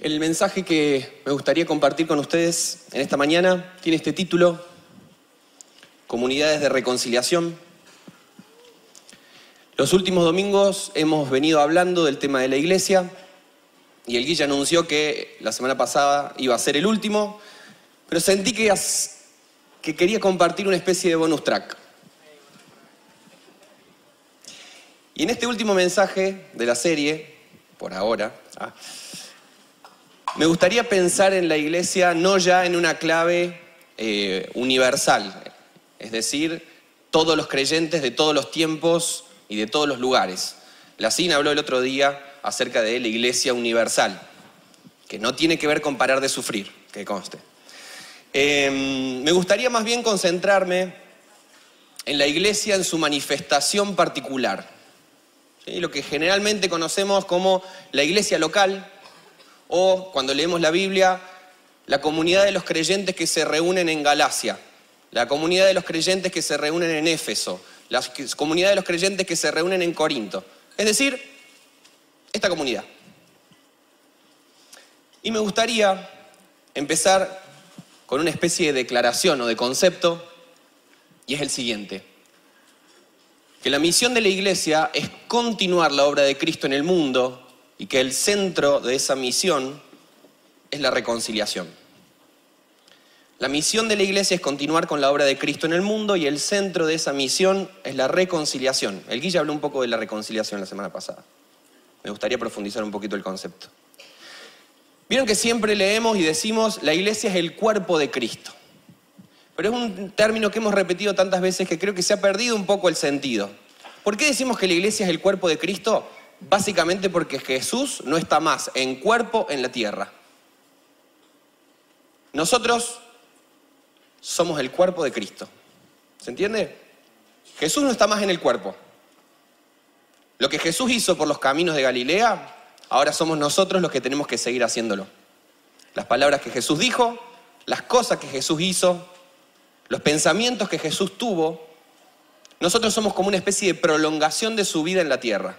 El mensaje que me gustaría compartir con ustedes en esta mañana tiene este título, Comunidades de Reconciliación. Los últimos domingos hemos venido hablando del tema de la iglesia y el Guilla anunció que la semana pasada iba a ser el último, pero sentí que, que quería compartir una especie de bonus track. Y en este último mensaje de la serie, por ahora, ah, me gustaría pensar en la iglesia no ya en una clave eh, universal, es decir, todos los creyentes de todos los tiempos y de todos los lugares. La CIN habló el otro día acerca de la iglesia universal, que no tiene que ver con parar de sufrir, que conste. Em, me gustaría más bien concentrarme en la iglesia en su manifestación particular, lo que generalmente conocemos como la iglesia local, o cuando leemos la Biblia, la comunidad de los creyentes que se reúnen en Galacia, la comunidad de los creyentes que se reúnen en Éfeso, la comunidad de los creyentes que se reúnen en Corinto. Es decir, esta comunidad. Y me gustaría empezar con una especie de declaración o de concepto, y es el siguiente. Que la misión de la iglesia es continuar la obra de Cristo en el mundo y que el centro de esa misión es la reconciliación. La misión de la iglesia es continuar con la obra de Cristo en el mundo y el centro de esa misión es la reconciliación. El Guilla habló un poco de la reconciliación la semana pasada. Me gustaría profundizar un poquito el concepto. Vieron que siempre leemos y decimos la iglesia es el cuerpo de Cristo. Pero es un término que hemos repetido tantas veces que creo que se ha perdido un poco el sentido. ¿Por qué decimos que la iglesia es el cuerpo de Cristo? Básicamente porque Jesús no está más en cuerpo en la tierra. Nosotros somos el cuerpo de Cristo. ¿Se entiende? Jesús no está más en el cuerpo. Lo que Jesús hizo por los caminos de Galilea, ahora somos nosotros los que tenemos que seguir haciéndolo. Las palabras que Jesús dijo, las cosas que Jesús hizo, los pensamientos que Jesús tuvo, nosotros somos como una especie de prolongación de su vida en la tierra.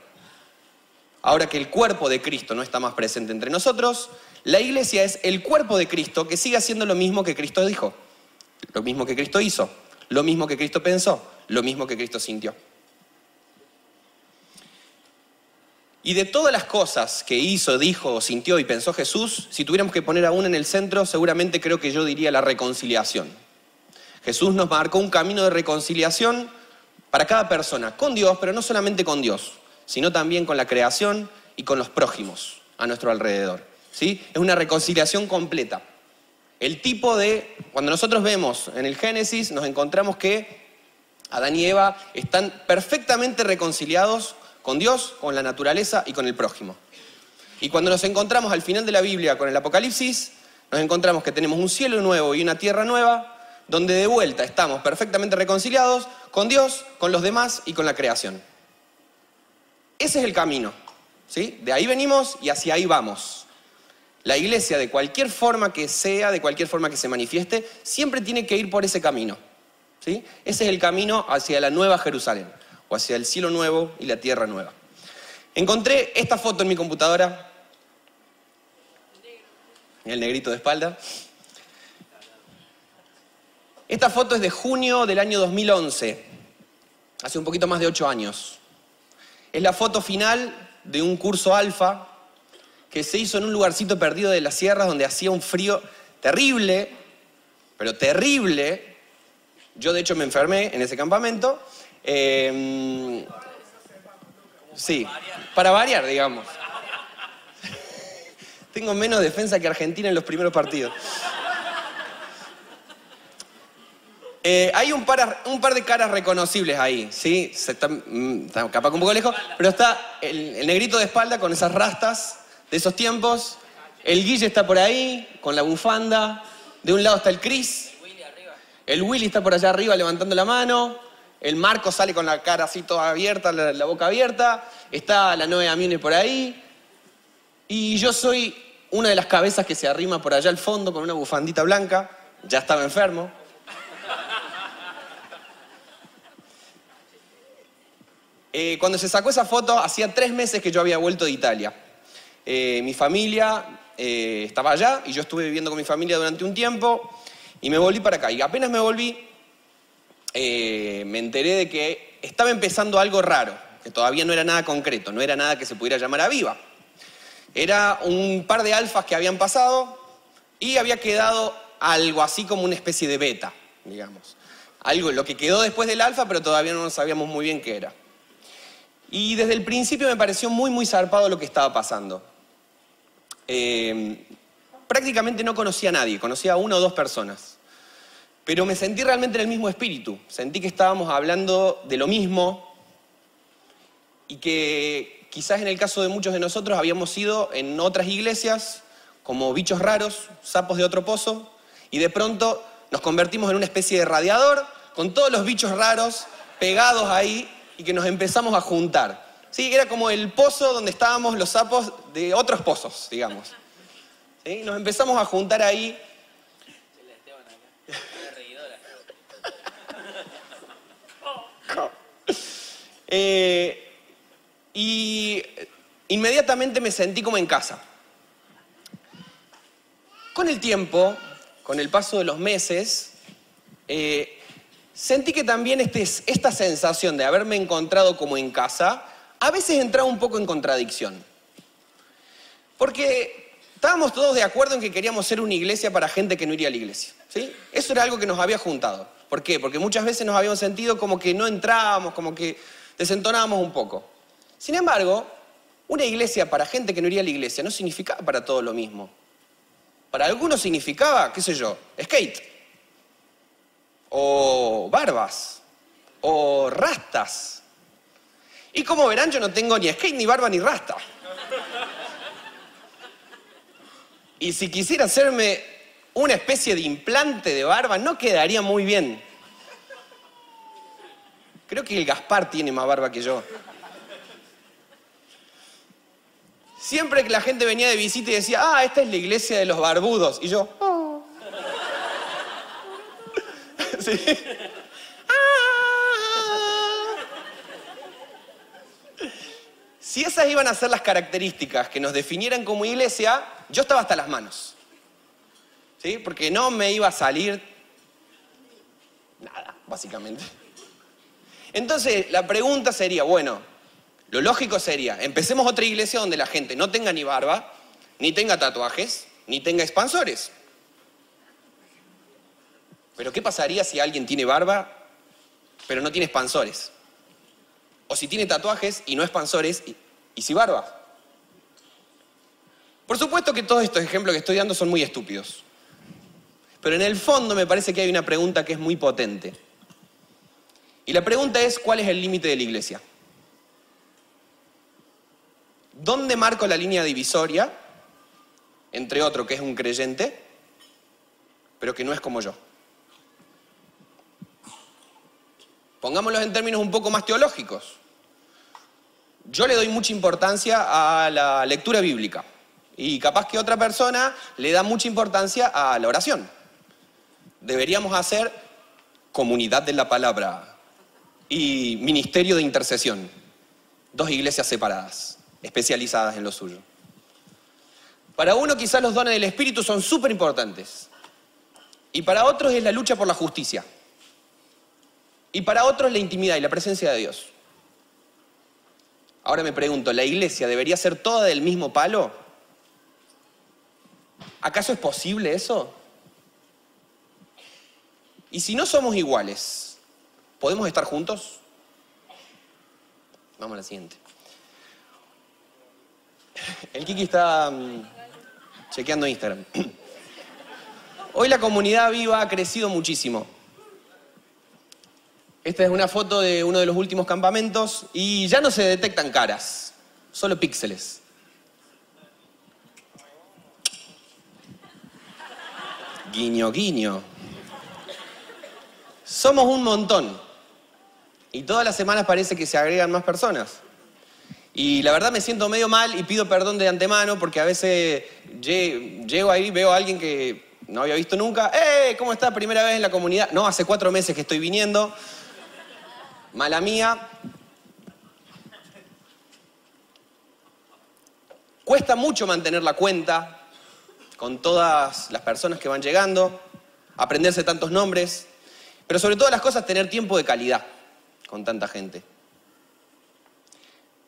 Ahora que el cuerpo de Cristo no está más presente entre nosotros, la iglesia es el cuerpo de Cristo que sigue haciendo lo mismo que Cristo dijo, lo mismo que Cristo hizo, lo mismo que Cristo pensó, lo mismo que Cristo sintió. Y de todas las cosas que hizo, dijo, sintió y pensó Jesús, si tuviéramos que poner a una en el centro, seguramente creo que yo diría la reconciliación. Jesús nos marcó un camino de reconciliación para cada persona, con Dios, pero no solamente con Dios, sino también con la creación y con los prójimos a nuestro alrededor. ¿sí? Es una reconciliación completa. El tipo de, cuando nosotros vemos en el Génesis, nos encontramos que Adán y Eva están perfectamente reconciliados con Dios, con la naturaleza y con el prójimo. Y cuando nos encontramos al final de la Biblia con el Apocalipsis, nos encontramos que tenemos un cielo nuevo y una tierra nueva, donde de vuelta estamos perfectamente reconciliados con Dios, con los demás y con la creación. Ese es el camino. ¿sí? De ahí venimos y hacia ahí vamos. La iglesia, de cualquier forma que sea, de cualquier forma que se manifieste, siempre tiene que ir por ese camino. ¿sí? Ese es el camino hacia la nueva Jerusalén, o hacia el cielo nuevo y la tierra nueva. Encontré esta foto en mi computadora, el negrito de espalda. Esta foto es de junio del año 2011, hace un poquito más de ocho años. Es la foto final de un curso alfa que se hizo en un lugarcito perdido de las sierras donde hacía un frío terrible, pero terrible. Yo de hecho me enfermé en ese campamento. Em, sí, para variar, digamos. Tengo menos defensa que Argentina en los primeros partidos. Eh, hay un par, de caras reconocibles ahí, ¿sí? Se mm, está, capaz un poco lejos, pero está el, negrito de espalda con esas rastas de esos tiempos. El Guille está por ahí, con la bufanda. De un lado está el Chris. El Willy está por allá arriba levantando la mano. El Marco sale con la cara así toda abierta, la, boca abierta. Está la Noé Amine por ahí. Y yo soy una de las cabezas que se arrima por allá al fondo con una bufandita blanca. Ya estaba enfermo. Eh, cuando se sacó esa foto, hacía tres meses que yo había vuelto de Italia. eh, mi familia eh, estaba allá y yo estuve viviendo con mi familia durante un tiempo y me volví para acá. Y apenas me volví, me enteré de que estaba empezando algo raro, que todavía no era nada concreto, no era nada que se pudiera llamar Aviva. Era un par de alfas que habían pasado y había quedado algo así como una especie de beta, digamos. Algo, lo que quedó después del alfa, pero todavía no sabíamos muy bien qué era. Y desde el principio me pareció muy, muy zarpado lo que estaba pasando. Eh, prácticamente no conocía a nadie, conocía a una o dos personas. Pero me sentí realmente en el mismo espíritu. Sentí que estábamos hablando de lo mismo y que quizás en el caso de muchos de nosotros habíamos ido en otras iglesias como bichos raros, sapos de otro pozo, y de pronto nos convertimos en una especie de radiador con todos los bichos raros pegados ahí y que nos empezamos a juntar. ¿Sí? Era como el pozo donde estábamos los sapos de otros pozos, digamos. Nos empezamos a juntar ahí. Eh, y inmediatamente me sentí como en casa. Con el tiempo, con el paso de los meses, eh, sentí que también este, esta sensación de haberme encontrado como en casa, a veces entraba un poco en contradicción. Porque estábamos todos de acuerdo en que queríamos ser una iglesia para gente que no iría a la iglesia. ¿sí? Eso era algo que nos había juntado. ¿Por qué? Porque muchas veces nos habíamos sentido como que no entrábamos, como que desentonábamos un poco. Sin embargo, una iglesia para gente que no iría a la iglesia no significaba para todo lo mismo. Para algunos significaba, qué sé yo, skate, o barbas, o rastas. Y como verán, yo no tengo ni skate, ni barba, ni rasta. Y si quisiera hacerme una especie de implante de barba, no quedaría muy bien. Creo que el Gaspar tiene más barba que yo. Siempre que la gente venía de visita y decía, ah, esta es la iglesia de los barbudos. Y yo, oh. Ah. Si esas iban a ser las características que nos definieran como iglesia, yo estaba hasta las manos. ¿Sí? Porque no me iba a salir nada, básicamente. Entonces, la pregunta sería, bueno, lo lógico sería, empecemos otra iglesia donde la gente no tenga ni barba, ni tenga tatuajes, ni tenga expansores. Pero ¿qué pasaría si alguien tiene barba, pero no tiene expansores? O si tiene tatuajes y no expansores, y, y si barba. Por supuesto que todos estos ejemplos que estoy dando son muy estúpidos. Pero en el fondo me parece que hay una pregunta que es muy potente. Y la pregunta es, ¿cuál es el límite de la iglesia? ¿Dónde marco la línea divisoria entre otro que es un creyente, pero que no es como yo? Pongámoslo en términos un poco más teológicos. Yo le doy mucha importancia a la lectura bíblica y capaz que otra persona le da mucha importancia a la oración. Deberíamos hacer comunidad de la palabra, y Ministerio de Intercesión. Dos iglesias separadas, especializadas en lo suyo. Para uno quizás los dones del Espíritu son súper importantes. Y para otros es la lucha por la justicia. Y para otros la intimidad y la presencia de Dios. Ahora me pregunto, ¿la iglesia debería ser toda del mismo palo? ¿Acaso es posible eso? Y si no somos iguales, ¿Podemos estar juntos? Vamos a la siguiente. El Kiki está mm, chequeando Instagram. Hoy la comunidad viva ha crecido muchísimo. Esta es una foto de uno de los últimos campamentos y ya no se detectan caras, solo píxeles. Guiño, guiño. Somos un montón. Y todas las semanas parece que se agregan más personas. Y la verdad me siento medio mal y pido perdón de antemano porque a veces llego ahí, veo a alguien que no había visto nunca. ¡Eh! ¿Cómo está? Primera vez en la comunidad. No, hace cuatro meses que estoy viniendo. Mala mía. Cuesta mucho mantener la cuenta con todas las personas que van llegando, aprenderse tantos nombres, pero sobre todas las cosas tener tiempo de calidad con tanta gente.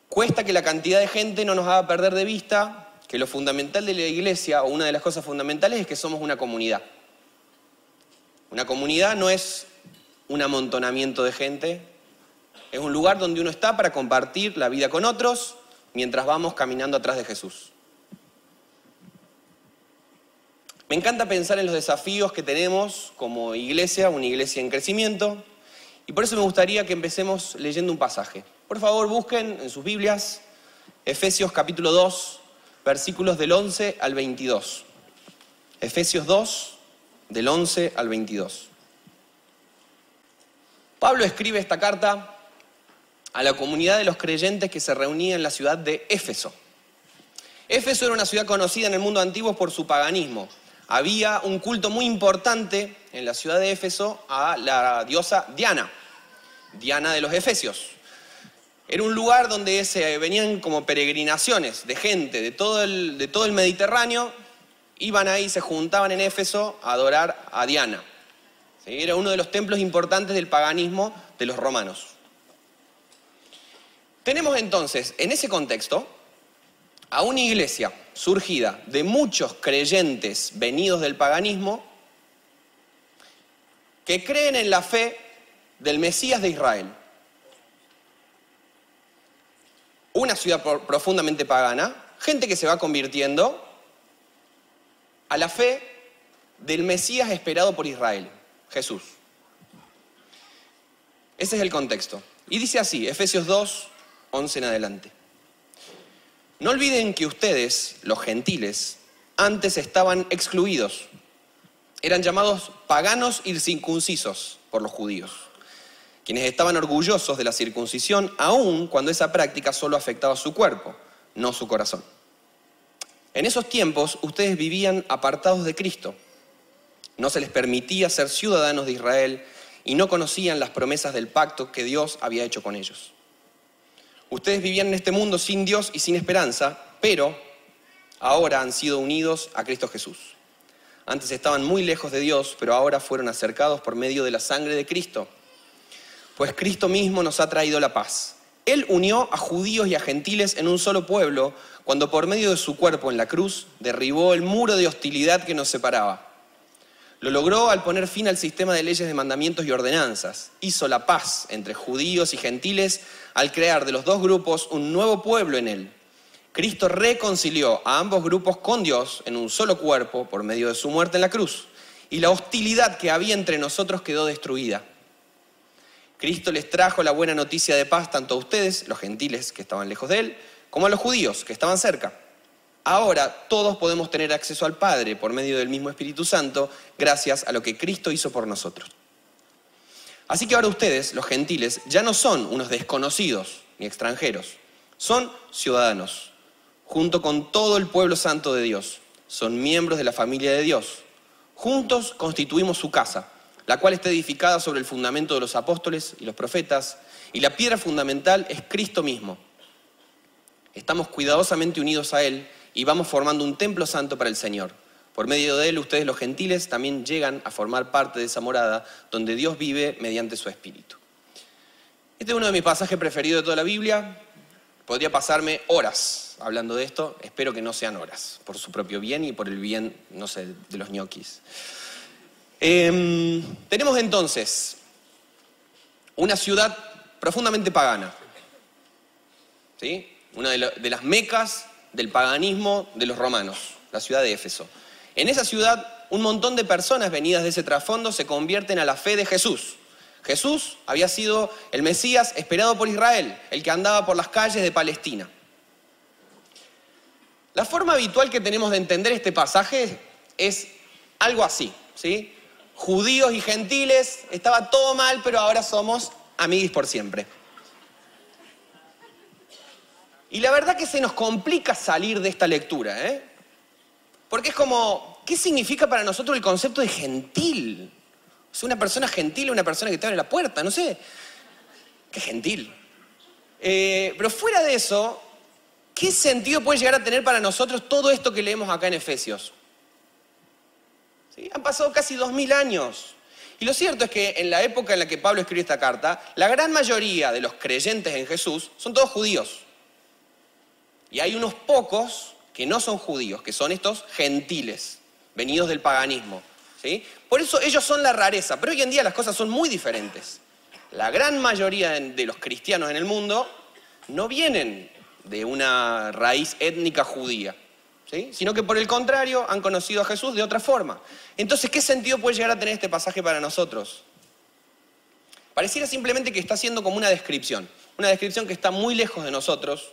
Cuesta que la cantidad de gente no nos haga perder de vista que lo fundamental de la iglesia, o una de las cosas fundamentales, es que somos una comunidad. Una comunidad no es un amontonamiento de gente, es un lugar donde uno está para compartir la vida con otros mientras vamos caminando atrás de Jesús. Me encanta pensar en los desafíos que tenemos como iglesia, una iglesia en crecimiento, y por eso me gustaría que empecemos leyendo un pasaje. Por favor, busquen en sus Biblias Efesios capítulo 2, versículos del 11 al 22. Efesios 2, del 11 al 22. Pablo escribe esta carta a la comunidad de los creyentes que se reunía en la ciudad de Éfeso. Éfeso era una ciudad conocida en el mundo antiguo por su paganismo había un culto muy importante en la ciudad de Éfeso a la diosa Diana, Diana de los Efesios. Era un lugar donde se venían como peregrinaciones de gente de todo el, Mediterráneo, iban ahí, se juntaban en Éfeso a adorar a Diana. Era uno de los templos importantes del paganismo de los romanos. Tenemos entonces, en ese contexto, a una iglesia surgida de muchos creyentes venidos del paganismo que creen en la fe del Mesías de Israel. Una ciudad profundamente pagana, gente que se va convirtiendo a la fe del Mesías esperado por Israel, Jesús. Ese es el contexto. Y dice así, Efesios 2, 11 en adelante. No olviden que ustedes, los gentiles, antes estaban excluidos. Eran llamados paganos y circuncisos por los judíos, quienes estaban orgullosos de la circuncisión, aun cuando esa práctica solo afectaba su cuerpo, no su corazón. En esos tiempos ustedes vivían apartados de Cristo. No se les permitía ser ciudadanos de Israel y no conocían las promesas del pacto que Dios había hecho con ellos. Ustedes vivían en este mundo sin Dios y sin esperanza, pero ahora han sido unidos a Cristo Jesús. Antes estaban muy lejos de Dios, pero ahora fueron acercados por medio de la sangre de Cristo. Pues Cristo mismo nos ha traído la paz. Él unió a judíos y a gentiles en un solo pueblo cuando por medio de su cuerpo en la cruz derribó el muro de hostilidad que nos separaba. Lo logró al poner fin al sistema de leyes de mandamientos y ordenanzas. Hizo la paz entre judíos y gentiles al crear de los dos grupos un nuevo pueblo en él. Cristo reconcilió a ambos grupos con Dios en un solo cuerpo por medio de su muerte en la cruz. Y la hostilidad que había entre nosotros quedó destruida. Cristo les trajo la buena noticia de paz tanto a ustedes, los gentiles que estaban lejos de él, como a los judíos que estaban cerca. Ahora todos podemos tener acceso al Padre por medio del mismo Espíritu Santo, gracias a lo que Cristo hizo por nosotros. Así que ahora ustedes, los gentiles, ya no son unos desconocidos ni extranjeros, son ciudadanos, junto con todo el pueblo santo de Dios. Son miembros de la familia de Dios. Juntos constituimos su casa, la cual está edificada sobre el fundamento de los apóstoles y los profetas, y la piedra fundamental es Cristo mismo. Estamos cuidadosamente unidos a Él y vamos formando un templo santo para el Señor. Por medio de él, ustedes los gentiles también llegan a formar parte de esa morada donde Dios vive mediante su Espíritu. Este es uno de mis pasajes preferidos de toda la Biblia. Podría pasarme horas hablando de esto. Espero que no sean horas, por su propio bien y por el bien, no sé, de los ñoquis. Em, tenemos entonces una ciudad profundamente pagana. ¿sí? Una de las mecas del paganismo de los romanos, la ciudad de Éfeso. En esa ciudad, un montón de personas venidas de ese trasfondo se convierten a la fe de Jesús. Jesús había sido el Mesías esperado por Israel, el que andaba por las calles de Palestina. La forma habitual que tenemos de entender este pasaje es algo así, ¿sí? Judíos y gentiles, estaba todo mal, pero ahora somos amigos por siempre. Y la verdad que se nos complica salir de esta lectura, ¿eh? Porque es como, ¿qué significa para nosotros el concepto de gentil? O sea, una persona gentil es una persona que te abre la puerta, no sé. Qué gentil. Eh, pero fuera de eso, ¿qué sentido puede llegar a tener para nosotros todo esto que leemos acá en Efesios? Han pasado casi dos mil años. Y lo cierto es que en la época en la que Pablo escribe esta carta, la gran mayoría de los creyentes en Jesús son todos judíos. Y hay unos pocos que no son judíos, que son estos gentiles, venidos del paganismo. ¿sí? Por eso ellos son la rareza, pero hoy en día las cosas son muy diferentes. La gran mayoría de los cristianos en el mundo no vienen de una raíz étnica judía sino que por el contrario han conocido a Jesús de otra forma. Entonces, ¿qué sentido puede llegar a tener este pasaje para nosotros? Pareciera simplemente que está siendo como una descripción, una descripción que está muy lejos de nosotros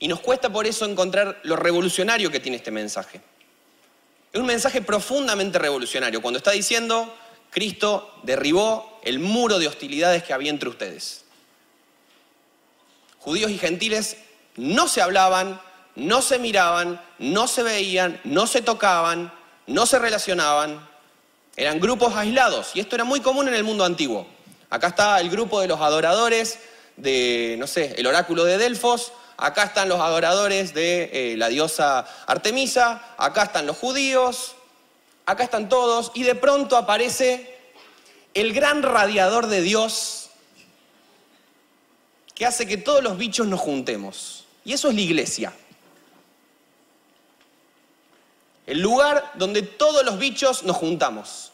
y nos cuesta por eso encontrar lo revolucionario que tiene este mensaje. Es un mensaje profundamente revolucionario cuando está diciendo, Cristo derribó el muro de hostilidades que había entre ustedes. Judíos y gentiles no se hablaban, no se miraban, no se veían, no se tocaban, no se relacionaban. Eran grupos aislados y esto era muy común en el mundo antiguo. Acá está el grupo de los adoradores de, no sé, el oráculo de Delfos, acá están los adoradores de eh, la diosa Artemisa, acá están los judíos, acá están todos y de pronto aparece el gran radiador de Dios que hace que todos los bichos nos juntemos. Y eso es la iglesia. El lugar donde todos los bichos nos juntamos.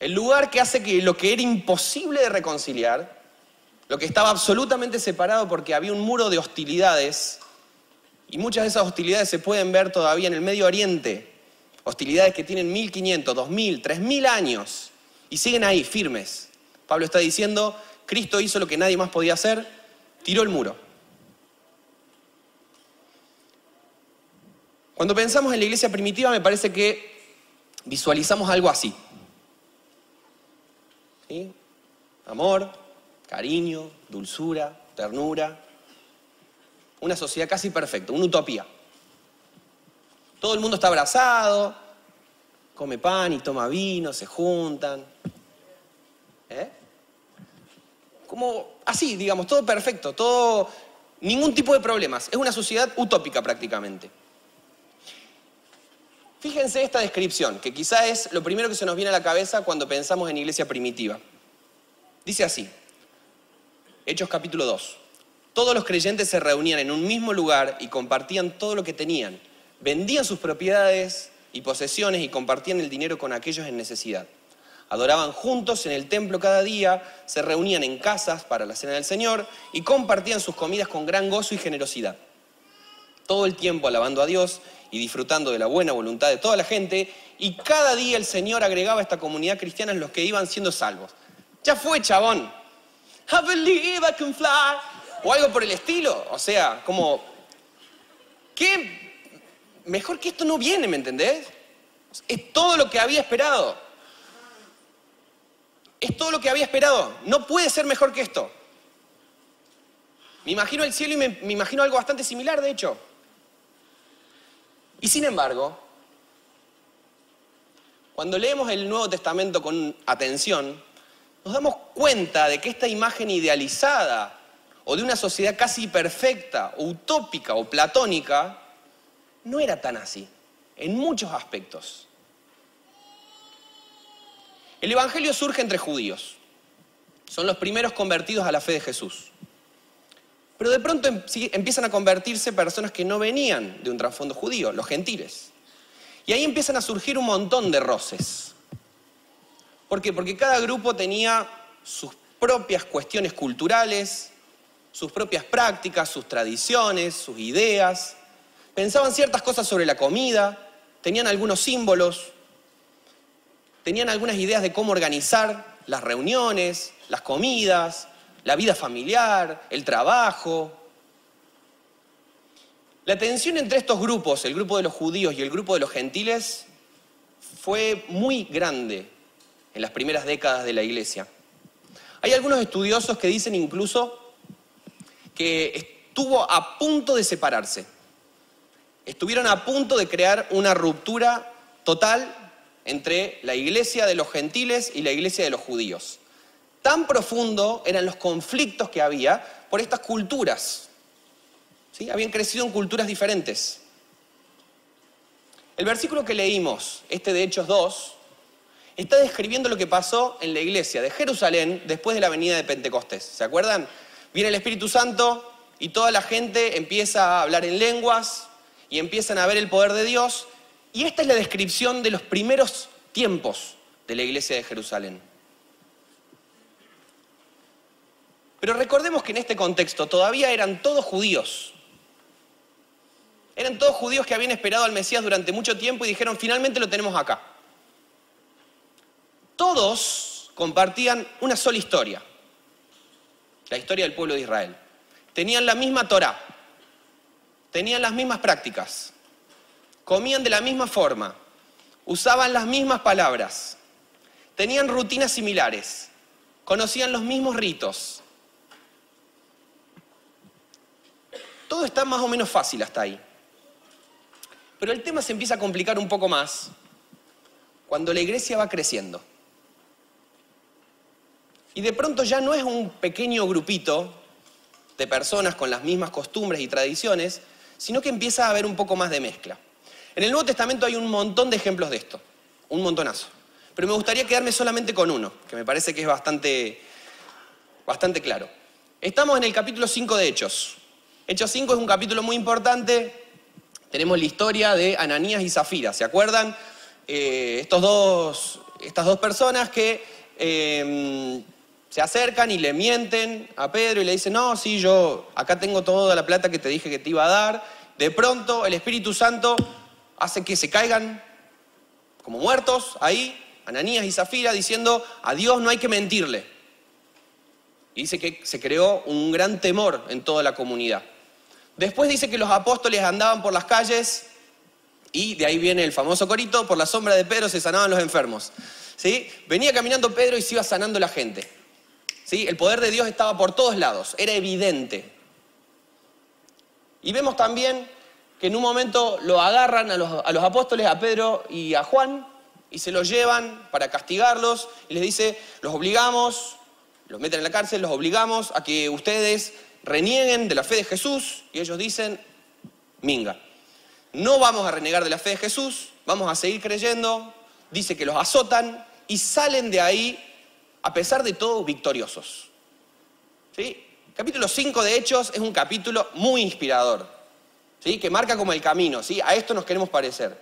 El lugar que hace que lo que era imposible de reconciliar, lo que estaba absolutamente separado porque había un muro de hostilidades, y muchas de esas hostilidades se pueden ver todavía en el Medio Oriente, hostilidades que tienen 1500, 2000, 3000 años, y siguen ahí firmes. Pablo está diciendo, Cristo hizo lo que nadie más podía hacer, tiró el muro. Cuando pensamos en la iglesia primitiva me parece que visualizamos algo así. Amor, cariño, dulzura, ternura. Una sociedad casi perfecta, una utopía. Todo el mundo está abrazado, come pan y toma vino, se juntan. ¿Eh? Como así, digamos, todo perfecto, todo, ningún tipo de problemas. Es una sociedad utópica prácticamente. Fíjense esta descripción, que quizá es lo primero que se nos viene a la cabeza cuando pensamos en iglesia primitiva. Dice así, Hechos capítulo 2. Todos los creyentes se reunían en un mismo lugar y compartían todo lo que tenían. Vendían sus propiedades y posesiones y compartían el dinero con aquellos en necesidad. Adoraban juntos en el templo cada día, se reunían en casas para la cena del Señor y compartían sus comidas con gran gozo y generosidad. Todo el tiempo alabando a Dios y disfrutando de la buena voluntad de toda la gente, y cada día el Señor agregaba a esta comunidad cristiana en los que iban siendo salvos. Ya fue, chabón. I believe I can fly. O algo por el estilo. O sea, como, ¿qué? Mejor que esto no viene, ¿me entendés? Es todo lo que había esperado. Es todo lo que había esperado. No puede ser mejor que esto. Me imagino el cielo y me, me imagino algo bastante similar, de hecho. Y sin embargo, cuando leemos el Nuevo Testamento con atención, nos damos cuenta de que esta imagen idealizada o de una sociedad casi perfecta, utópica o platónica, no era tan así, en muchos aspectos. El Evangelio surge entre judíos. Son los primeros convertidos a la fe de Jesús. Pero de pronto em, empiezan a convertirse personas que no venían de un trasfondo judío, los gentiles. Y ahí empiezan a surgir un montón de roces. ¿Por qué? Porque cada grupo tenía sus propias cuestiones culturales, sus propias prácticas, sus tradiciones, sus ideas. Pensaban ciertas cosas sobre la comida, tenían algunos símbolos, tenían algunas ideas de cómo organizar las reuniones, las comidas, la vida familiar, el trabajo. La tensión entre estos grupos, el grupo de los judíos y el grupo de los gentiles, fue muy grande en las primeras décadas de la iglesia. Hay algunos estudiosos que dicen incluso que estuvo a punto de separarse. Estuvieron a punto de crear una ruptura total entre la iglesia de los gentiles y la iglesia de los judíos. Tan profundo eran los conflictos que había por estas culturas. ¿Sí? Habían crecido en culturas diferentes. El versículo que leímos, este de Hechos 2, está describiendo lo que pasó en la iglesia de Jerusalén después de la venida de Pentecostés. ¿Se acuerdan? Viene el Espíritu Santo y toda la gente empieza a hablar en lenguas y empiezan a ver el poder de Dios. Y esta es la descripción de los primeros tiempos de la iglesia de Jerusalén. Pero recordemos que en este contexto todavía eran todos judíos. Eran todos judíos que habían esperado al Mesías durante mucho tiempo y dijeron, finalmente lo tenemos acá todos compartían una sola historia, la historia del pueblo de Israel. Tenían la misma Torah, tenían las mismas prácticas, comían de la misma forma, usaban las mismas palabras, tenían rutinas similares, conocían los mismos ritos. Todo está más o menos fácil hasta ahí. Pero el tema se empieza a complicar un poco más cuando la iglesia va creciendo. Y de pronto ya no es un pequeño grupito de personas con las mismas costumbres y tradiciones, sino que empieza a haber un poco más de mezcla. En el Nuevo Testamento hay un montón de ejemplos de esto, un montonazo. Pero me gustaría quedarme solamente con uno, que me parece que es bastante, bastante claro. Estamos en el capítulo 5 de Hechos. Hechos 5 es un capítulo muy importante. Tenemos la historia de Ananías y Zafira, ¿se acuerdan? Eh, estos dos, estas dos personas que eh, se acercan y le mienten a Pedro y le dicen, no, sí, yo acá tengo toda la plata que te dije que te iba a dar. De pronto el Espíritu Santo hace que se caigan como muertos ahí, Ananías y Zafira, diciendo, a Dios no hay que mentirle. Y dice que se creó un gran temor en toda la comunidad. Después dice que los apóstoles andaban por las calles y de ahí viene el famoso corito, por la sombra de Pedro se sanaban los enfermos. ¿Sí? Venía caminando Pedro y se iba sanando la gente. El poder de Dios estaba por todos lados, era evidente. Y vemos también que en un momento lo agarran a los, apóstoles, a Pedro y a Juan, y se los llevan para castigarlos, y les dice, los obligamos, los meten en la cárcel, los obligamos a que ustedes renieguen de la fe de Jesús, y ellos dicen, minga, no vamos a renegar de la fe de Jesús, vamos a seguir creyendo, dice que los azotan y salen de ahí a pesar de todo, victoriosos. ¿Sí? Capítulo 5 de Hechos es un capítulo muy inspirador, ¿sí? que marca como el camino. ¿sí? A esto nos queremos parecer.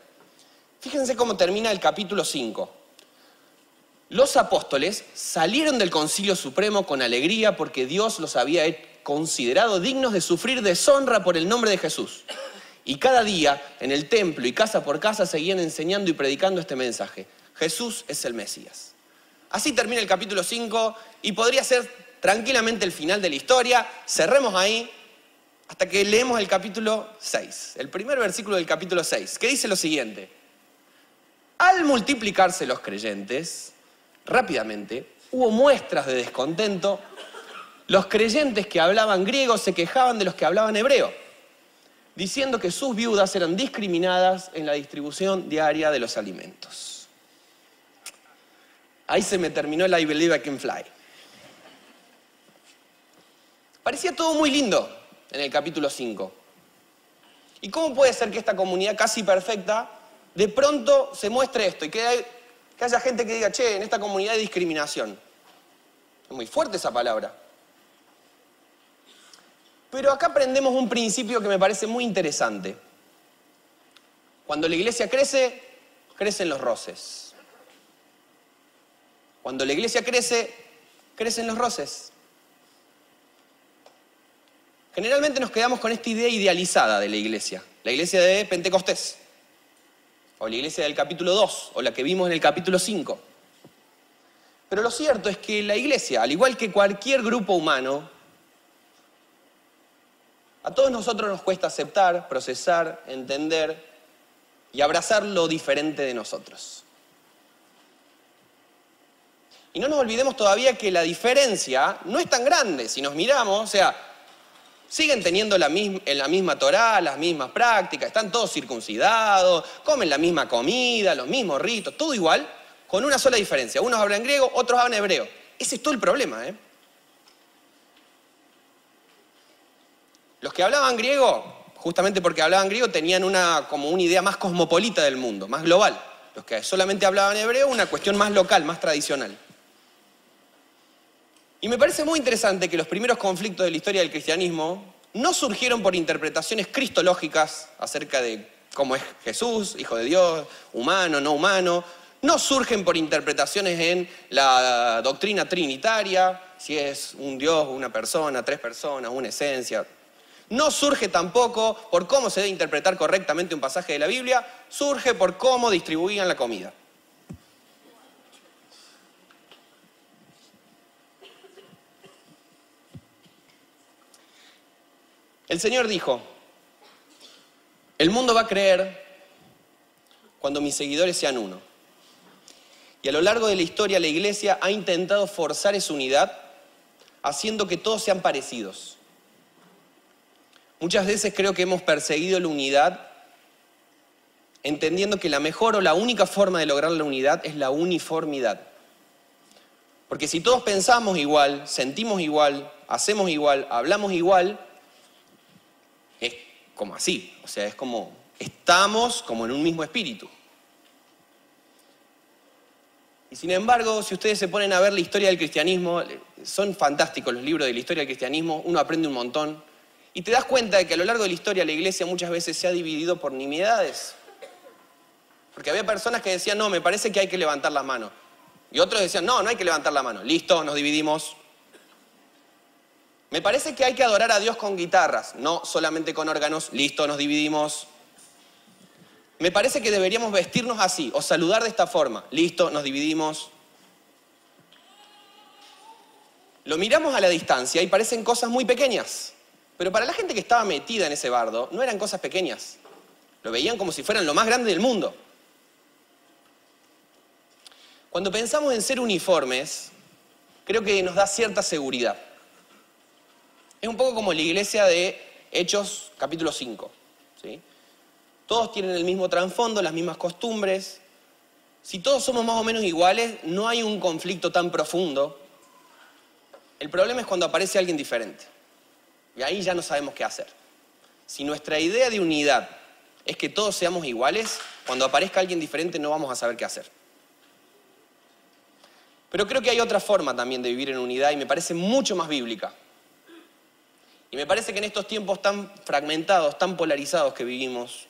Fíjense cómo termina el capítulo 5. Los apóstoles salieron del concilio supremo con alegría porque Dios los había considerado dignos de sufrir deshonra por el nombre de Jesús. Y cada día en el templo y casa por casa seguían enseñando y predicando este mensaje. Jesús es el Mesías. Así termina el capítulo 5 y podría ser tranquilamente el final de la historia. Cerremos ahí hasta que leemos el capítulo 6, el primer versículo del capítulo 6, que dice lo siguiente. Al multiplicarse los creyentes, rápidamente hubo muestras de descontento. Los creyentes que hablaban griego se quejaban de los que hablaban hebreo, diciendo que sus viudas eran discriminadas en la distribución diaria de los alimentos. Ahí se me terminó el I Believe I Can Fly. Parecía todo muy lindo en el capítulo 5. ¿Y cómo puede ser que esta comunidad casi perfecta de pronto se muestre esto y que, que haya gente que diga, che, en esta comunidad hay discriminación? Es muy fuerte esa palabra. Pero acá aprendemos un principio que me parece muy interesante. Cuando la iglesia crece, crecen los roces. Cuando la iglesia crece, crecen los roces. Generalmente nos quedamos con esta idea idealizada de la iglesia, la iglesia de Pentecostés, o la iglesia del capítulo 2, o la que vimos en el capítulo 5. Pero lo cierto es que la iglesia, al igual que cualquier grupo humano, a todos nosotros nos cuesta aceptar, procesar, entender y abrazar lo diferente de nosotros. Y no nos olvidemos todavía que la diferencia no es tan grande. Si nos miramos, o sea, siguen teniendo la misma, en la misma Torá, las mismas prácticas, están todos circuncidados, comen la misma comida, los mismos ritos, todo igual, con una sola diferencia. Unos hablan griego, otros hablan hebreo. Ese es todo el problema, ¿eh? Los que hablaban griego, justamente porque hablaban griego, tenían una, como una idea más cosmopolita del mundo, más global. Los que solamente hablaban hebreo, una cuestión más local, más tradicional. Y me parece muy interesante que los primeros conflictos de la historia del cristianismo no surgieron por interpretaciones cristológicas acerca de cómo es Jesús, hijo de Dios, humano, no humano, no surgen por interpretaciones en la doctrina trinitaria, si es un Dios, una persona, tres personas, una esencia. No surge tampoco por cómo se debe interpretar correctamente un pasaje de la Biblia, surge por cómo distribuían la comida. El Señor dijo, el mundo va a creer cuando mis seguidores sean uno. Y a lo largo de la historia la iglesia ha intentado forzar esa unidad haciendo que todos sean parecidos. Muchas veces creo que hemos perseguido la unidad entendiendo que la mejor o la única forma de lograr la unidad es la uniformidad. Porque si todos pensamos igual, sentimos igual, hacemos igual, hablamos igual, como así, o sea, es como estamos como en un mismo espíritu. Y sin embargo, si ustedes se ponen a ver la historia del cristianismo, son fantásticos los libros de la historia del cristianismo, uno aprende un montón, y te das cuenta de que a lo largo de la historia la iglesia muchas veces se ha dividido por nimiedades. Porque había personas que decían, no, me parece que hay que levantar la mano. Y otros decían, no, no hay que levantar la mano. Listo, nos dividimos. Me parece que hay que adorar a Dios con guitarras, no solamente con órganos. Listo, nos dividimos. Me parece que deberíamos vestirnos así o saludar de esta forma. Listo, nos dividimos. Lo miramos a la distancia y parecen cosas muy pequeñas. Pero para la gente que estaba metida en ese bardo, no eran cosas pequeñas. Lo veían como si fueran lo más grande del mundo. Cuando pensamos en ser uniformes, creo que nos da cierta seguridad. Es un poco como la iglesia de Hechos capítulo 5. ¿sí? Todos tienen el mismo trasfondo, las mismas costumbres. Si todos somos más o menos iguales, no hay un conflicto tan profundo. El problema es cuando aparece alguien diferente. Y ahí ya no sabemos qué hacer. Si nuestra idea de unidad es que todos seamos iguales, cuando aparezca alguien diferente no vamos a saber qué hacer. Pero creo que hay otra forma también de vivir en unidad y me parece mucho más bíblica. Y me parece que en estos tiempos tan fragmentados, tan polarizados que vivimos,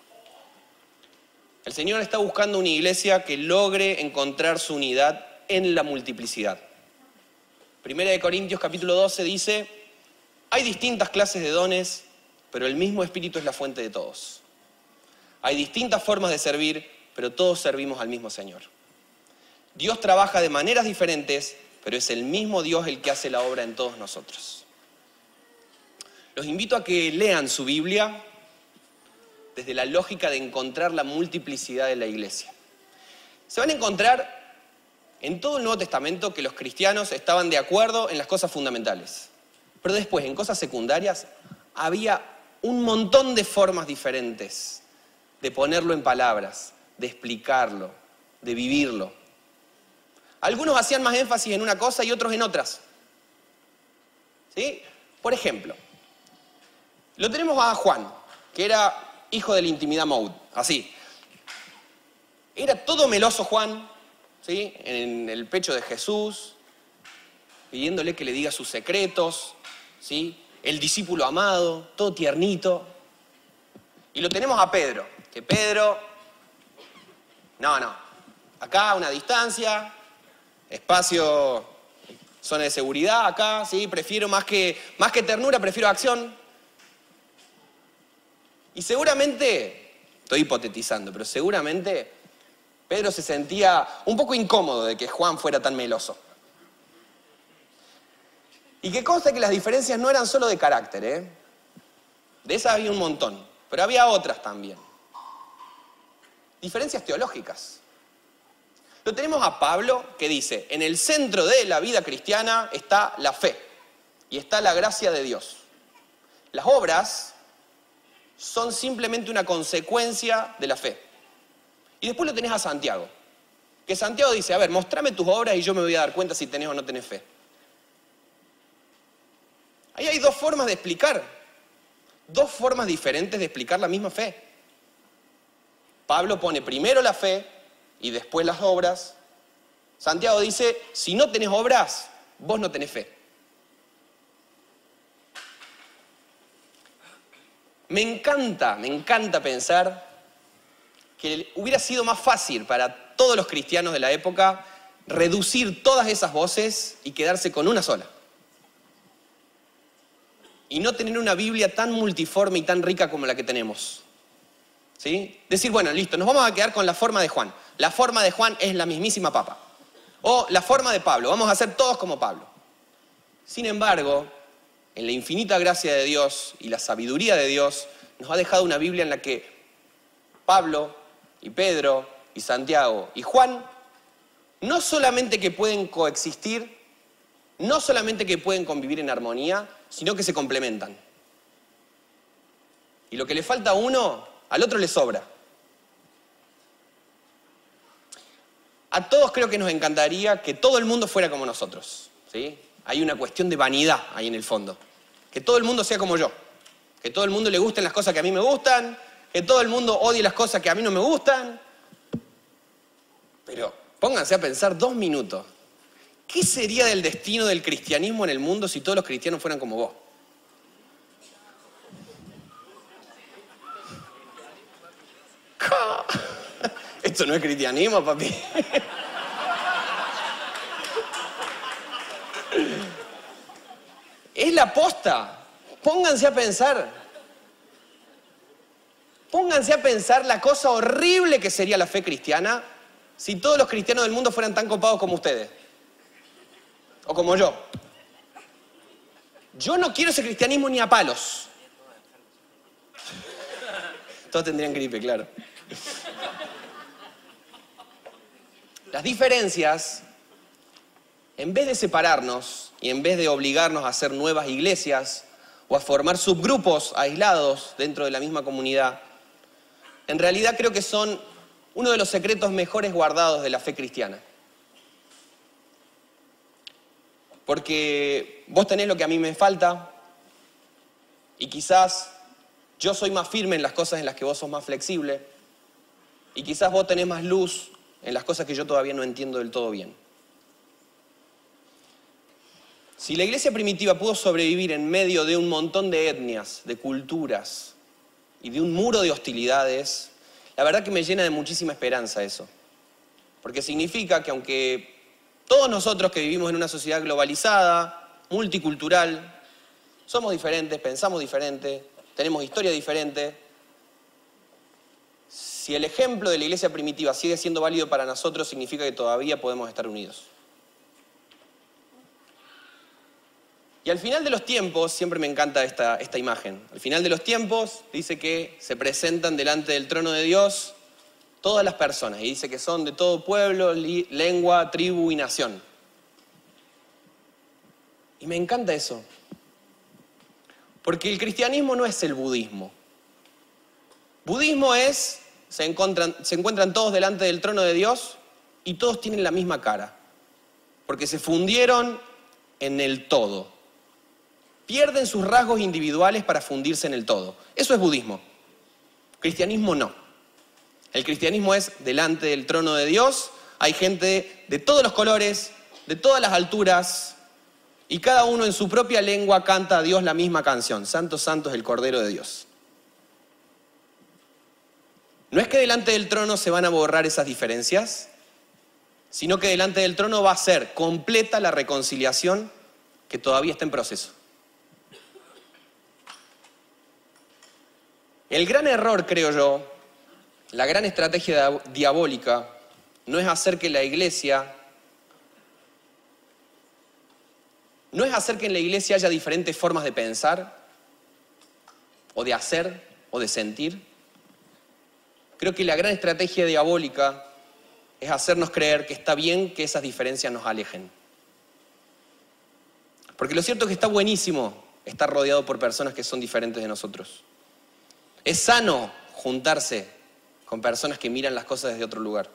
el Señor está buscando una iglesia que logre encontrar su unidad en la multiplicidad. Primera de Corintios capítulo 12 dice, hay distintas clases de dones, pero el mismo Espíritu es la fuente de todos. Hay distintas formas de servir, pero todos servimos al mismo Señor. Dios trabaja de maneras diferentes, pero es el mismo Dios el que hace la obra en todos nosotros. Los invito a que lean su Biblia desde la lógica de encontrar la multiplicidad de la iglesia. Se van a encontrar en todo el Nuevo Testamento que los cristianos estaban de acuerdo en las cosas fundamentales. Pero después, en cosas secundarias, había un montón de formas diferentes de ponerlo en palabras, de explicarlo, de vivirlo. Algunos hacían más énfasis en una cosa y otros en otras. ¿Sí? Por ejemplo, lo tenemos a Juan, que era hijo de la intimidad mode, así. Era todo meloso Juan, ¿sí? En el pecho de Jesús, pidiéndole que le diga sus secretos, ¿sí? El discípulo amado, todo tiernito. Y lo tenemos a Pedro, que Pedro, no, no, acá una distancia, espacio, zona de seguridad, acá, ¿sí? Prefiero más que, más que ternura, prefiero acción. Y seguramente, estoy hipotetizando, pero seguramente Pedro se sentía un poco incómodo de que Juan fuera tan meloso. Y que consta que las diferencias no eran solo de carácter, ¿eh? De esas había un montón, pero había otras también. Diferencias teológicas. Lo tenemos a Pablo que dice, en el centro de la vida cristiana está la fe y está la gracia de Dios. Las obras son simplemente una consecuencia de la fe. Y después lo tenés a Santiago, que Santiago dice, a ver, mostrame tus obras y yo me voy a dar cuenta si tenés o no tenés fe. Ahí hay dos formas de explicar dos formas diferentes de explicar la misma fe. Pablo pone primero la fe y después las obras. Santiago dice, si no tenés obras, vos no tenés fe. Me encanta, me encanta pensar que hubiera sido más fácil para todos los cristianos de la época reducir todas esas voces y quedarse con una sola. Y no tener una Biblia tan multiforme y tan rica como la que tenemos. ¿Sí? Decir, bueno, listo, nos vamos a quedar con la forma de Juan. La forma de Juan es la mismísima papa. O la forma de Pablo, vamos a ser todos como Pablo. Sin embargo, en la infinita gracia de Dios y la sabiduría de Dios, nos ha dejado una Biblia en la que Pablo y Pedro y Santiago y Juan no solamente que pueden coexistir, no solamente que pueden convivir en armonía, sino que se complementan. Y lo que le falta a uno, al otro le sobra. A todos creo que nos encantaría que todo el mundo fuera como nosotros. ¿sí? Hay una cuestión de vanidad ahí en el fondo. Que todo el mundo sea como yo. Que todo el mundo le gusten las cosas que a mí me gustan. Que todo el mundo odie las cosas que a mí no me gustan. Pero pónganse a pensar dos minutos. ¿Qué sería del destino del cristianismo en el mundo si todos los cristianos fueran como vos? Esto no es cristianismo, papi. Es la posta. Pónganse a pensar. Pónganse a pensar la cosa horrible que sería la fe cristiana si todos los cristianos del mundo fueran tan copados como ustedes. O como yo. Yo no quiero ese cristianismo ni a palos. Todos tendrían gripe, claro. Las diferencias, en vez de separarnos y en vez de obligarnos a hacer nuevas iglesias o a formar subgrupos aislados dentro de la misma comunidad, en realidad creo que son uno de los secretos mejores guardados de la fe cristiana. Porque vos tenés lo que a mí me falta y quizás yo soy más firme en las cosas en las que vos sos más flexible y quizás vos tenés más luz en las cosas que yo todavía no entiendo del todo bien. Si la iglesia primitiva pudo sobrevivir en medio de un montón de etnias, de culturas y de un muro de hostilidades, la verdad que me llena de muchísima esperanza eso. Porque significa que aunque todos nosotros que vivimos en una sociedad globalizada, multicultural, somos diferentes, pensamos diferente, tenemos historia diferente, si el ejemplo de la iglesia primitiva sigue siendo válido para nosotros, significa que todavía podemos estar unidos. Y al final de los tiempos, siempre me encanta esta, esta imagen, al final de los tiempos dice que se presentan delante del trono de Dios todas las personas, y dice que son de todo pueblo, lengua, tribu y nación. Y me encanta eso, porque el cristianismo no es el budismo. Budismo es se encuentran, todos delante del trono de Dios y todos tienen la misma cara, porque se fundieron en el todo. Pierden sus rasgos individuales para fundirse en el todo. Eso es budismo. Cristianismo no. El cristianismo es delante del trono de Dios, hay gente de todos los colores, de todas las alturas, y cada uno en su propia lengua canta a Dios la misma canción. Santo, santo es el Cordero de Dios. No es que delante del trono se van a borrar esas diferencias, sino que delante del trono va a ser completa la reconciliación que todavía está en proceso. El gran error, creo yo, la gran estrategia diabólica, no es hacer que la iglesia, no es hacer que en la iglesia haya diferentes formas de pensar, o de hacer, o de sentir, Creo que la gran estrategia diabólica es hacernos creer que está bien que esas diferencias nos alejen. Porque lo cierto es que está buenísimo estar rodeado por personas que son diferentes de nosotros. Es sano juntarse con personas que miran las cosas desde otro lugar.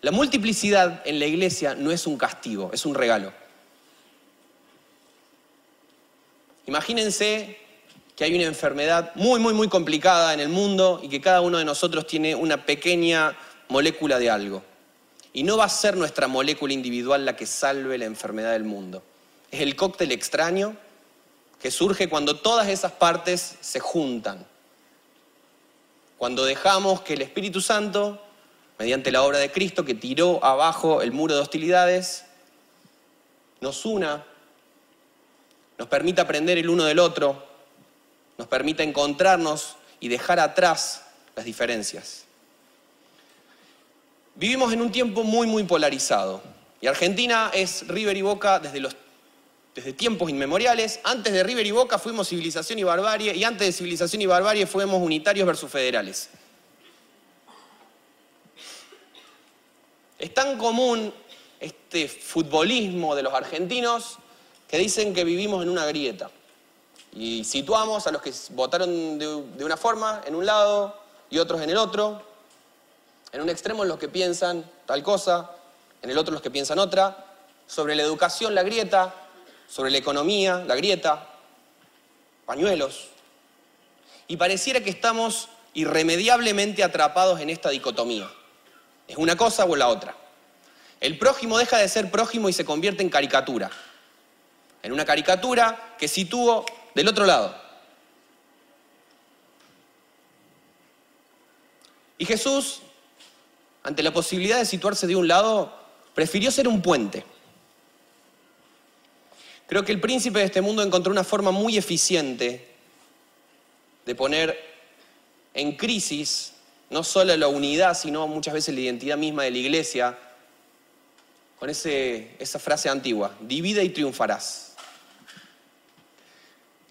La multiplicidad en la iglesia no es un castigo, es un regalo. Imagínense que hay una enfermedad muy, muy, muy complicada en el mundo y que cada uno de nosotros tiene una pequeña molécula de algo. Y no va a ser nuestra molécula individual la que salve la enfermedad del mundo. Es el cóctel extraño que surge cuando todas esas partes se juntan. Cuando dejamos que el Espíritu Santo, mediante la obra de Cristo que tiró abajo el muro de hostilidades, nos una, nos permita aprender el uno del otro, nos permita encontrarnos y dejar atrás las diferencias. Vivimos en un tiempo muy, muy polarizado. Y Argentina es River y Boca desde, los, desde tiempos inmemoriales. Antes de River y Boca fuimos civilización y barbarie. Y antes de civilización y barbarie fuimos unitarios versus federales. Es tan común este futbolismo de los argentinos que dicen que vivimos en una grieta. Y situamos a los que votaron de, de una forma en un lado y otros en el otro, en un extremo los que piensan tal cosa, en el otro los que piensan otra. Sobre la educación, la grieta. Sobre la economía, la grieta. Pañuelos. Y pareciera que estamos irremediablemente atrapados en esta dicotomía. Es una cosa o la otra. El prójimo deja de ser prójimo y se convierte en caricatura. En una caricatura que sitúo del otro lado. Y Jesús ante la posibilidad de situarse de un lado, prefirió ser un puente. Creo que el príncipe de este mundo encontró una forma muy eficiente de poner en crisis no solo la unidad, sino muchas veces la identidad misma de la iglesia, con esa frase antigua, divide y triunfarás.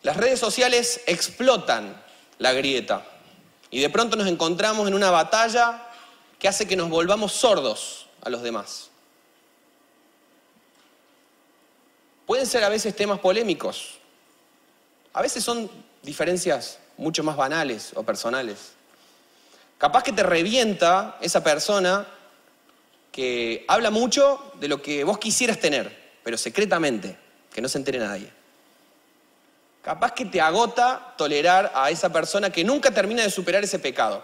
Las redes sociales explotan la grieta y de pronto nos encontramos en una batalla que hace que nos volvamos sordos a los demás. Pueden ser a veces temas polémicos, a veces son diferencias mucho más banales o personales. Capaz que te revienta esa persona que habla mucho de lo que vos quisieras tener, pero secretamente, que no se entere nadie. Capaz que te agota tolerar a esa persona que nunca termina de superar ese pecado.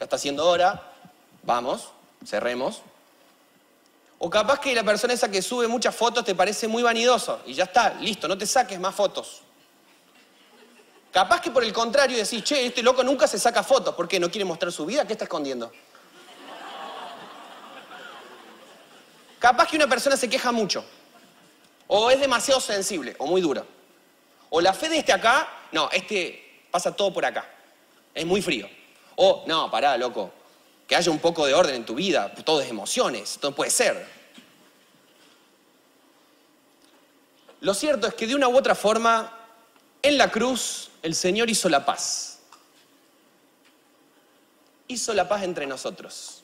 Ya está siendo hora, vamos, cerremos. O capaz que la persona esa que sube muchas fotos te parece muy vanidoso y ya está, listo, no te saques más fotos. Capaz que por el contrario decís, che, este loco nunca se saca fotos, ¿por qué? ¿No quiere mostrar su vida? ¿Qué está escondiendo? Capaz que una persona se queja mucho, o es demasiado sensible, o muy dura. O la fe de este acá, no, este pasa todo por acá, es muy frío. O, no, pará, loco, que haya un poco de orden en tu vida, todo es emociones, todo puede ser. Lo cierto es que de una u otra forma, en la cruz el Señor hizo la paz. Hizo la paz entre nosotros.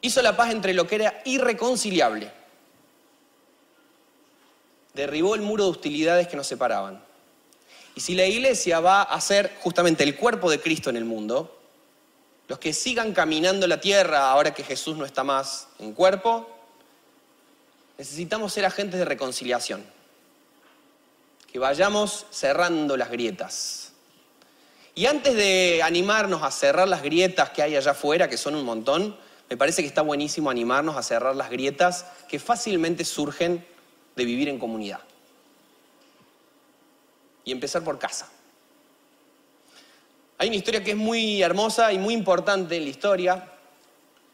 Hizo la paz entre lo que era irreconciliable. Derribó el muro de hostilidades que nos separaban. Y si la iglesia va a ser justamente el cuerpo de Cristo en el mundo, los que sigan caminando la tierra ahora que Jesús no está más en cuerpo, necesitamos ser agentes de reconciliación. Que vayamos cerrando las grietas. Y antes de animarnos a cerrar las grietas que hay allá afuera, que son un montón, me parece que está buenísimo animarnos a cerrar las grietas que fácilmente surgen de vivir en comunidad. Y empezar por casa. Hay una historia que es muy hermosa y muy importante en la historia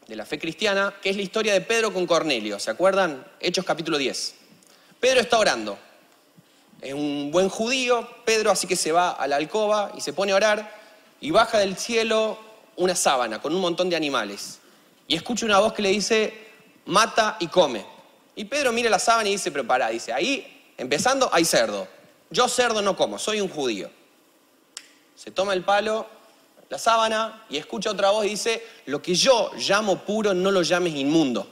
de la fe cristiana, que es la historia de Pedro con Cornelio. ¿Se acuerdan? Hechos capítulo 10. Pedro está orando. Es un buen judío, Pedro así que se va a la alcoba y se pone a orar y baja del cielo una sábana con un montón de animales. Y escucha una voz que le dice, mata y come. Y Pedro mira la sábana y dice, pero pará, dice, ahí, empezando, hay cerdo. Yo cerdo no como, soy un judío se toma el palo, la sábana y escucha otra voz y dice, lo que yo llamo puro no lo llames inmundo.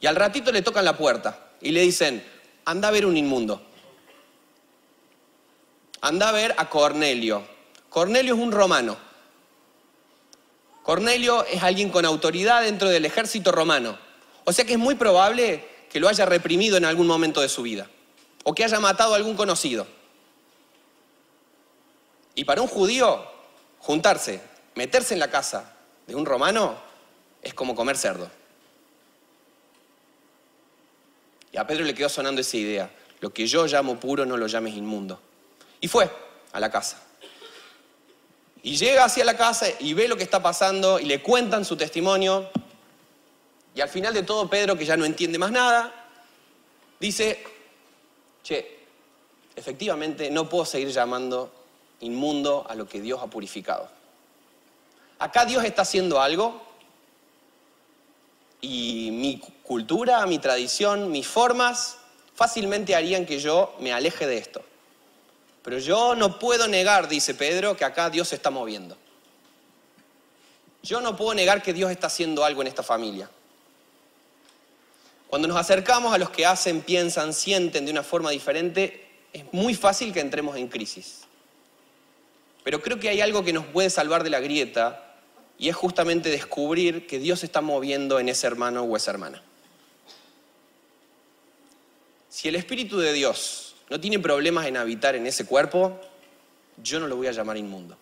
Y al ratito le tocan la puerta y le dicen, anda a ver un inmundo. Anda a ver a Cornelio. Cornelio es un romano. Cornelio es alguien con autoridad dentro del ejército romano. O sea que es muy probable que lo haya reprimido en algún momento de su vida. o que haya matado a algún conocido. Y para un judío, juntarse, meterse en la casa de un romano es como comer cerdo. Y a Pedro le quedó sonando esa idea. Lo que yo llamo puro no lo llames inmundo. Y fue a la casa. Y llega hacia la casa y ve lo que está pasando y le cuentan su testimonio. Y al final de todo, Pedro, que ya no entiende más nada, dice, che, efectivamente no puedo seguir llamando inmundo a lo que Dios ha purificado. Acá Dios está haciendo algo y mi cultura, mi tradición, mis formas fácilmente harían que yo me aleje de esto. Pero yo no puedo negar, dice Pedro, que acá Dios se está moviendo. Yo no puedo negar que Dios está haciendo algo en esta familia. Cuando nos acercamos a los que hacen, piensan, sienten de una forma diferente, es muy fácil que entremos en crisis. Pero creo que hay algo que nos puede salvar de la grieta y es justamente descubrir que Dios está moviendo en ese hermano o esa hermana. Si el Espíritu de Dios no tiene problemas en habitar en ese cuerpo, yo no lo voy a llamar inmundo.